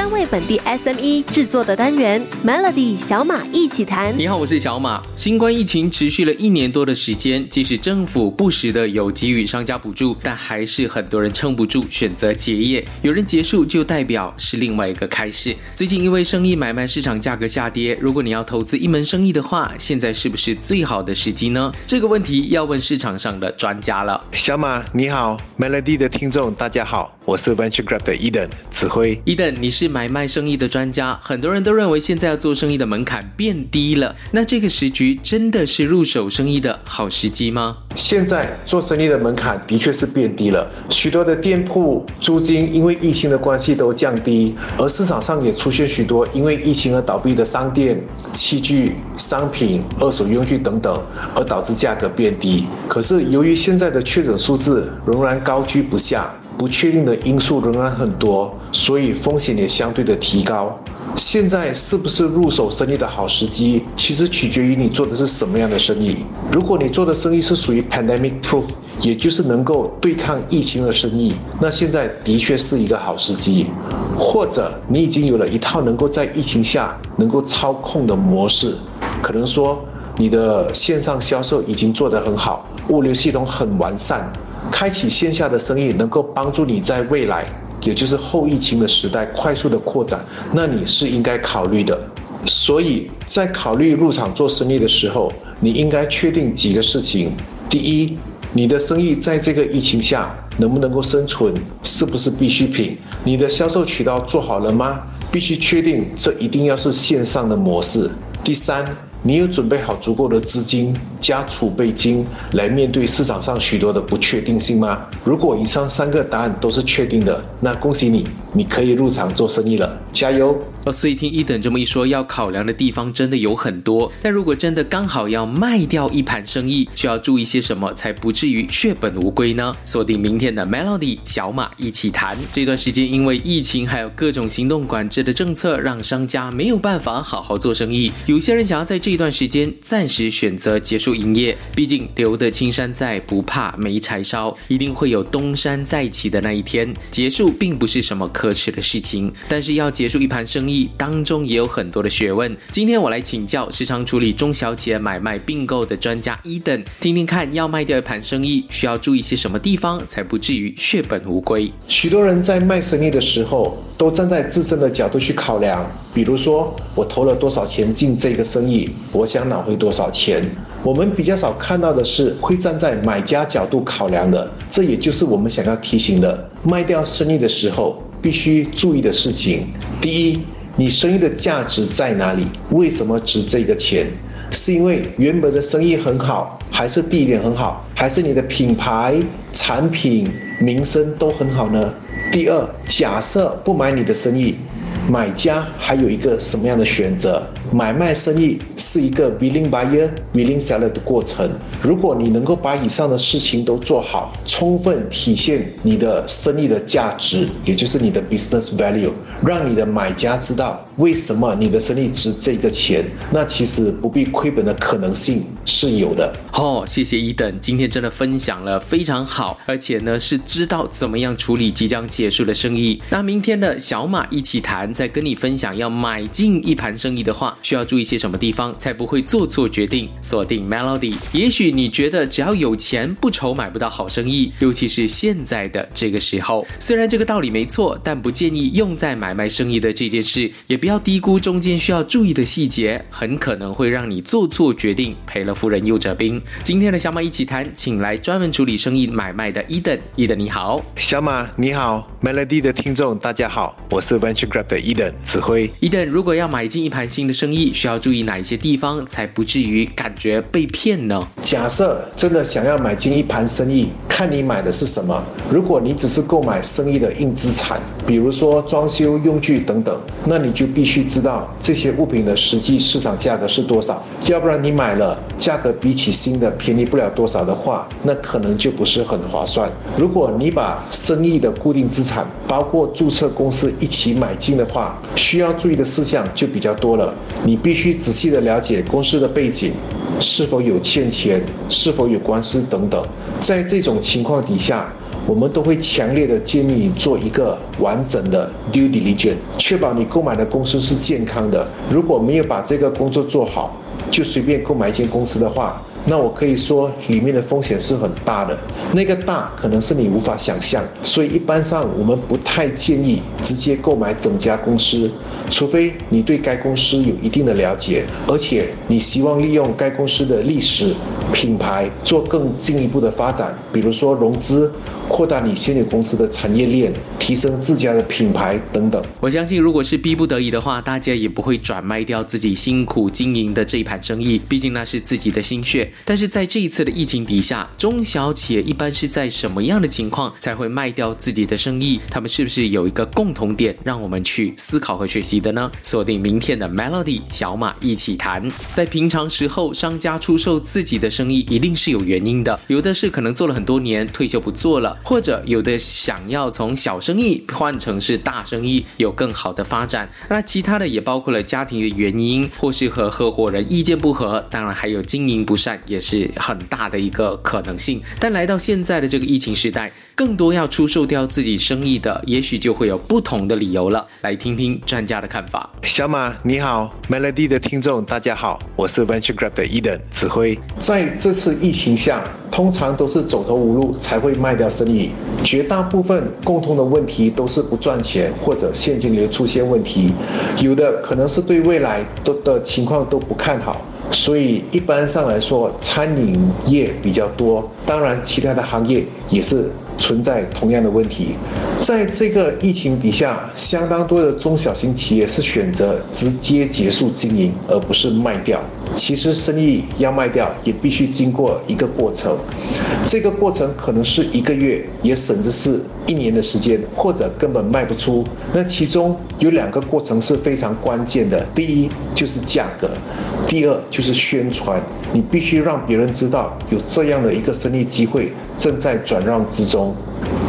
专为本地 SME 制作的单元 Melody 小马一起谈。你好，我是小马。新冠疫情持续了一年多的时间，即使政府不时的有给予商家补助，但还是很多人撑不住，选择结业。有人结束，就代表是另外一个开始。最近因为生意买卖市场价格下跌，如果你要投资一门生意的话，现在是不是最好的时机呢？这个问题要问市场上的专家了。小马你好，Melody 的听众大家好，我是 Venture Grab 的 Eden 指挥。Eden，你是买卖生意的专家，很多人都认为现在要做生意的门槛变低了。那这个时局真的是入手生意的好时机吗？现在做生意的门槛的确是变低了，许多的店铺租金因为疫情的关系都降低，而市场上也出现许多因为疫情而倒闭的商店、器具、商品、二手用具等等，而导致价格变低。可是由于现在的确诊数字仍然高居不下。不确定的因素仍然很多，所以风险也相对的提高。现在是不是入手生意的好时机，其实取决于你做的是什么样的生意。如果你做的生意是属于 pandemic proof，也就是能够对抗疫情的生意，那现在的确是一个好时机。或者你已经有了一套能够在疫情下能够操控的模式，可能说你的线上销售已经做得很好，物流系统很完善。开启线下的生意，能够帮助你在未来，也就是后疫情的时代快速的扩展，那你是应该考虑的。所以在考虑入场做生意的时候，你应该确定几个事情：第一，你的生意在这个疫情下能不能够生存，是不是必需品？你的销售渠道做好了吗？必须确定这一定要是线上的模式。第三。你有准备好足够的资金加储备金来面对市场上许多的不确定性吗？如果以上三个答案都是确定的，那恭喜你，你可以入场做生意了，加油！哦，所以听一等这么一说，要考量的地方真的有很多。但如果真的刚好要卖掉一盘生意，需要注意些什么才不至于血本无归呢？锁定明天的 Melody 小马一起谈。这段时间因为疫情还有各种行动管制的政策，让商家没有办法好好做生意。有些人想要在这这段时间暂时选择结束营业，毕竟留得青山在，不怕没柴烧，一定会有东山再起的那一天。结束并不是什么可耻的事情，但是要结束一盘生意，当中也有很多的学问。今天我来请教时常处理中小企业买卖并购的专家伊登，听听看，要卖掉一盘生意需要注意些什么地方，才不至于血本无归。许多人在卖生意的时候，都站在自身的角度去考量，比如说我投了多少钱进这个生意。我想拿回多少钱？我们比较少看到的是会站在买家角度考量的，这也就是我们想要提醒的：卖掉生意的时候必须注意的事情。第一，你生意的价值在哪里？为什么值这个钱？是因为原本的生意很好，还是地点很好，还是你的品牌、产品、名声都很好呢？第二，假设不买你的生意。买家还有一个什么样的选择？买卖生意是一个 willing buyer, willing seller 的过程。如果你能够把以上的事情都做好，充分体现你的生意的价值，也就是你的 business value，让你的买家知道为什么你的生意值这个钱，那其实不必亏本的可能性是有的。哦，谢谢伊登，今天真的分享了非常好，而且呢是知道怎么样处理即将结束的生意。那明天的小马一起谈。再跟你分享，要买进一盘生意的话，需要注意些什么地方，才不会做错决定？锁定 Melody。也许你觉得只要有钱，不愁买不到好生意，尤其是现在的这个时候。虽然这个道理没错，但不建议用在买卖生意的这件事。也不要低估中间需要注意的细节，很可能会让你做错决定，赔了夫人又折兵。今天的小马一起谈，请来专门处理生意买卖的 Eden。Eden 你好，小马你好，Melody 的听众大家好，我是 Venture Grab 的。伊登指挥。伊登，如果要买进一盘新的生意，需要注意哪一些地方，才不至于感觉被骗呢？假设真的想要买进一盘生意，看你买的是什么。如果你只是购买生意的硬资产，比如说装修用具等等，那你就必须知道这些物品的实际市场价格是多少。要不然你买了，价格比起新的便宜不了多少的话，那可能就不是很划算。如果你把生意的固定资产，包括注册公司一起买进的话，需要注意的事项就比较多了。你必须仔细的了解公司的背景，是否有欠钱，是否有官司等等。在这种情况底下，我们都会强烈的建议你做一个完整的 due diligence，确保你购买的公司是健康的。如果没有把这个工作做好，就随便购买一间公司的话，那我可以说里面的风险是很大的，那个大可能是你无法想象，所以一般上我们不太建议直接购买整家公司，除非你对该公司有一定的了解，而且你希望利用该公司的历史、品牌做更进一步的发展，比如说融资。扩大你现有公司的产业链，提升自家的品牌等等。我相信，如果是逼不得已的话，大家也不会转卖掉自己辛苦经营的这一盘生意，毕竟那是自己的心血。但是在这一次的疫情底下，中小企业一般是在什么样的情况才会卖掉自己的生意？他们是不是有一个共同点，让我们去思考和学习的呢？锁定明天的 Melody 小马一起谈。在平常时候，商家出售自己的生意一定是有原因的，有的是可能做了很多年，退休不做了。或者有的想要从小生意换成是大生意，有更好的发展。那其他的也包括了家庭的原因，或是和合伙人意见不合，当然还有经营不善，也是很大的一个可能性。但来到现在的这个疫情时代。更多要出售掉自己生意的，也许就会有不同的理由了。来听听专家的看法。小马你好，Melody 的听众大家好，我是 Venture Grab 的 Eden 指挥。在这次疫情下，通常都是走投无路才会卖掉生意。绝大部分共同的问题都是不赚钱或者现金流出现问题，有的可能是对未来都的情况都不看好。所以一般上来说，餐饮业比较多，当然其他的行业也是存在同样的问题。在这个疫情底下，相当多的中小型企业是选择直接结束经营，而不是卖掉。其实生意要卖掉，也必须经过一个过程，这个过程可能是一个月，也甚至是一年的时间，或者根本卖不出。那其中有两个过程是非常关键的，第一就是价格。第二就是宣传，你必须让别人知道有这样的一个生意机会正在转让之中，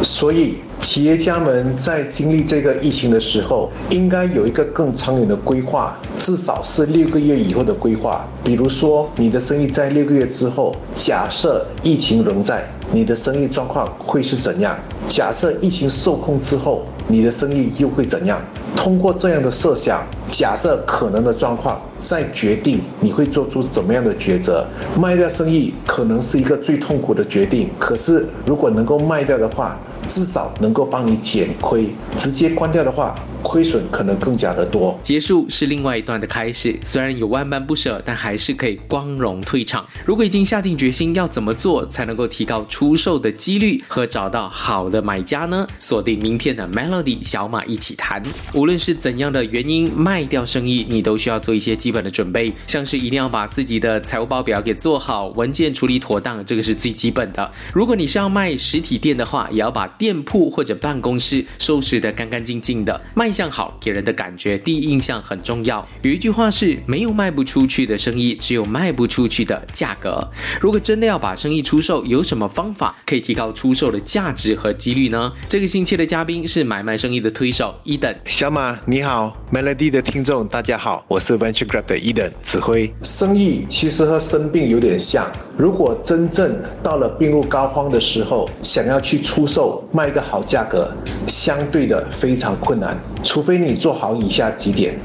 所以。企业家们在经历这个疫情的时候，应该有一个更长远的规划，至少是六个月以后的规划。比如说，你的生意在六个月之后，假设疫情仍在，你的生意状况会是怎样？假设疫情受控之后，你的生意又会怎样？通过这样的设想，假设可能的状况，再决定你会做出怎么样的抉择。卖掉生意可能是一个最痛苦的决定，可是如果能够卖掉的话，至少能够帮你减亏，直接关掉的话。亏损可能更加的多，结束是另外一段的开始。虽然有万般不舍，但还是可以光荣退场。如果已经下定决心，要怎么做才能够提高出售的几率和找到好的买家呢？锁定明天的 Melody 小马一起谈。无论是怎样的原因卖掉生意，你都需要做一些基本的准备，像是一定要把自己的财务报表给做好，文件处理妥当，这个是最基本的。如果你是要卖实体店的话，也要把店铺或者办公室收拾得干干净净的，卖。相好给人的感觉，第一印象很重要。有一句话是：没有卖不出去的生意，只有卖不出去的价格。如果真的要把生意出售，有什么方法可以提高出售的价值和几率呢？这个星期的嘉宾是买卖生意的推手伊登小马，你好，Melody 的听众大家好，我是 Venture Grab 的伊登指挥。生意其实和生病有点像，如果真正到了病入膏肓的时候，想要去出售卖一个好价格，相对的非常困难。除非你做好以下几点：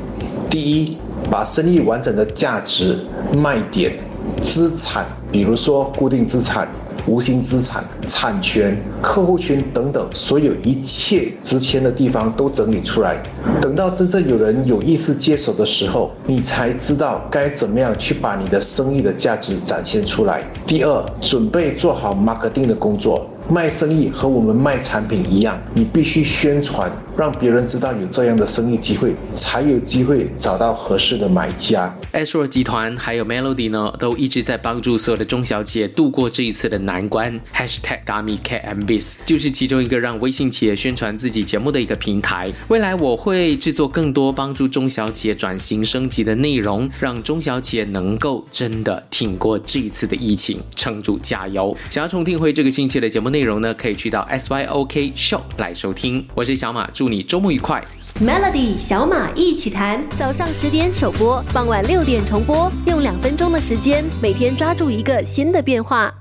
第一，把生意完整的价值、卖点、资产，比如说固定资产、无形资产、产权、客户群等等，所有一切值钱的地方都整理出来。等到真正有人有意识接手的时候，你才知道该怎么样去把你的生意的价值展现出来。第二，准备做好 marketing 的工作。卖生意和我们卖产品一样，你必须宣传，让别人知道有这样的生意机会，才有机会找到合适的买家。s r o 集团还有 Melody 呢，都一直在帮助所有的中小企业度过这一次的难关。Hashtag Gami KMBs 就是其中一个让微信企业宣传自己节目的一个平台。未来我会制作更多帮助中小企业转型升级的内容，让中小企业能够真的挺过这一次的疫情，撑住加油。想要重听回这个星期的节目内。容呢，可以去到 S Y O K Show 来收听。我是小马，祝祝你周末愉快。Melody 小马一起谈，早上十点首播，傍晚六点重播，用两分钟的时间，每天抓住一个新的变化。